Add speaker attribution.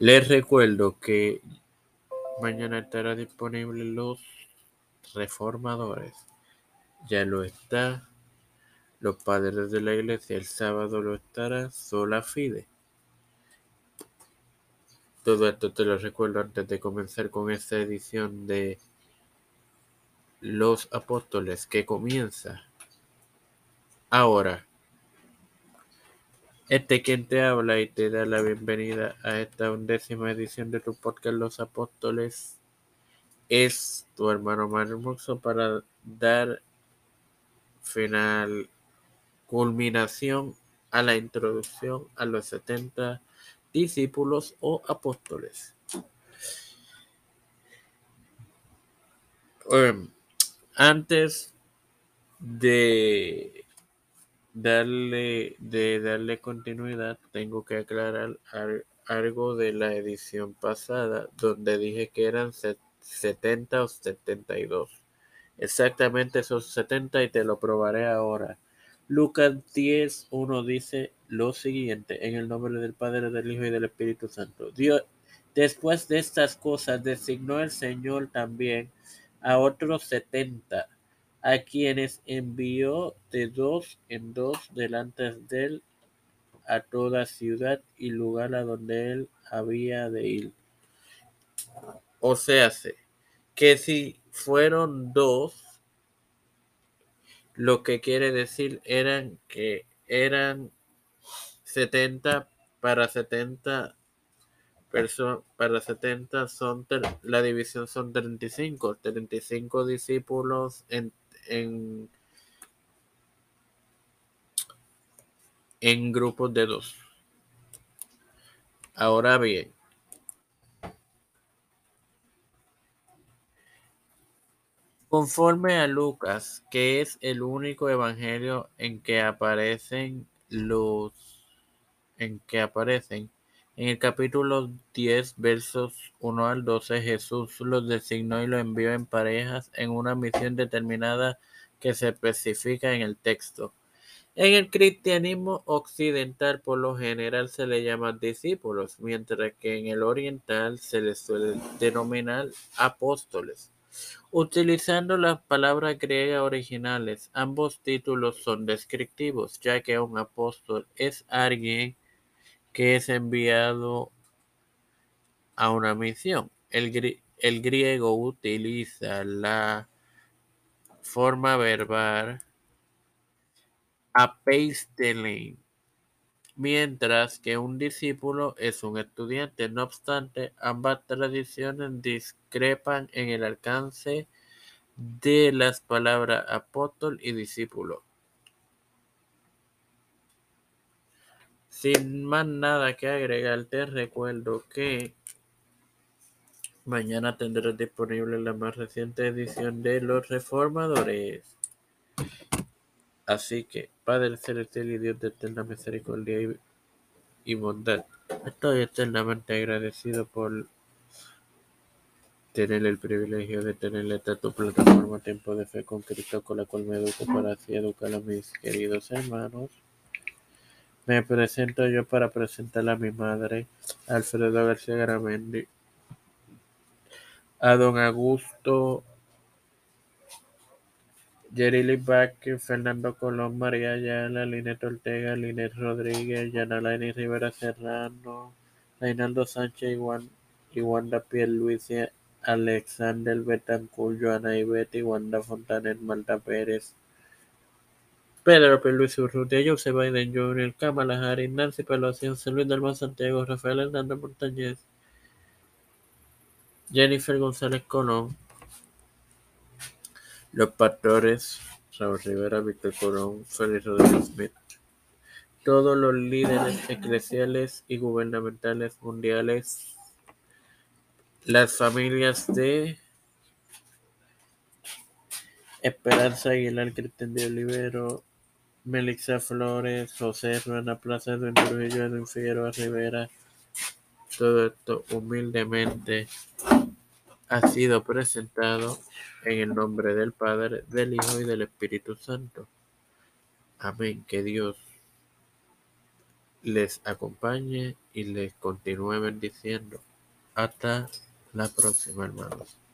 Speaker 1: Les recuerdo que mañana estará disponible los reformadores. Ya lo está. Los padres de la iglesia el sábado lo estará sola fide. Todo esto te lo recuerdo antes de comenzar con esta edición de Los Apóstoles que comienza ahora. Este quien te habla y te da la bienvenida a esta undécima edición de tu podcast Los Apóstoles es tu hermano Mario Muxo para dar final, culminación a la introducción a los 70 discípulos o apóstoles. Um, antes de darle, de darle continuidad, tengo que aclarar algo de la edición pasada, donde dije que eran 70 o 72. Exactamente esos 70 y te lo probaré ahora. Lucas 10, 1 dice lo siguiente, en el nombre del Padre, del Hijo y del Espíritu Santo. Dios, después de estas cosas, designó el Señor también a otros 70 a quienes envió de dos en dos delante de él a toda ciudad y lugar a donde él había de ir. O sea, que si fueron dos, lo que quiere decir eran que eran 70 para 70 personas, para 70 son, la división son 35, 35 discípulos en en, en grupos de dos. Ahora bien, conforme a Lucas, que es el único evangelio en que aparecen los en que aparecen en el capítulo 10, versos 1 al 12, Jesús los designó y los envió en parejas en una misión determinada que se especifica en el texto. En el cristianismo occidental por lo general se le llama discípulos, mientras que en el oriental se les suele denominar apóstoles. Utilizando las palabras griegas originales, ambos títulos son descriptivos, ya que un apóstol es alguien que es enviado a una misión. El, griego utiliza la forma verbal apeistelein, mientras que un discípulo es un estudiante. No obstante, ambas tradiciones discrepan en el alcance de las palabras apóstol y discípulo. Sin más nada que agregar, te recuerdo que mañana tendrás disponible la más reciente edición de Los Reformadores. Así que, Padre Celestial y Dios de eterna misericordia y, bondad, estoy eternamente agradecido por tener el privilegio de tener esta tu plataforma Tiempo de Fe con Cristo, con la cual me educo para así educar a mis queridos hermanos. Me presento yo para presentar a mi madre, Alfredo García Garamendi, a don Augusto Jerry Vázquez, Fernando Colón, María Ayala, Linet Ortega, Linet Rodríguez, Yanalaini Rivera Serrano, Reinaldo Sánchez, y Wanda Pierluisi, Alexander Betancourt, Joana Ibeti, Wanda Fontanet, Malta Pérez, Pedro Luis Urrutia, José Biden Jr., Kamala Harris, Nancy Pelosi, José Luis del Santiago, Rafael Hernández Montañez, Jennifer González Colón, los pastores, Raúl Rivera, Víctor Colón, Félix Rodríguez Smith, todos los líderes eclesiales y gubernamentales mundiales, las familias de Esperanza Aguilar, Cristian de Olivero, Melissa Flores, José Ruana Plaza, Edwin Trujillo, Edwin Figueroa Rivera. Todo esto humildemente ha sido presentado en el nombre del Padre, del Hijo y del Espíritu Santo. Amén. Que Dios les acompañe y les continúe bendiciendo. Hasta la próxima, hermanos.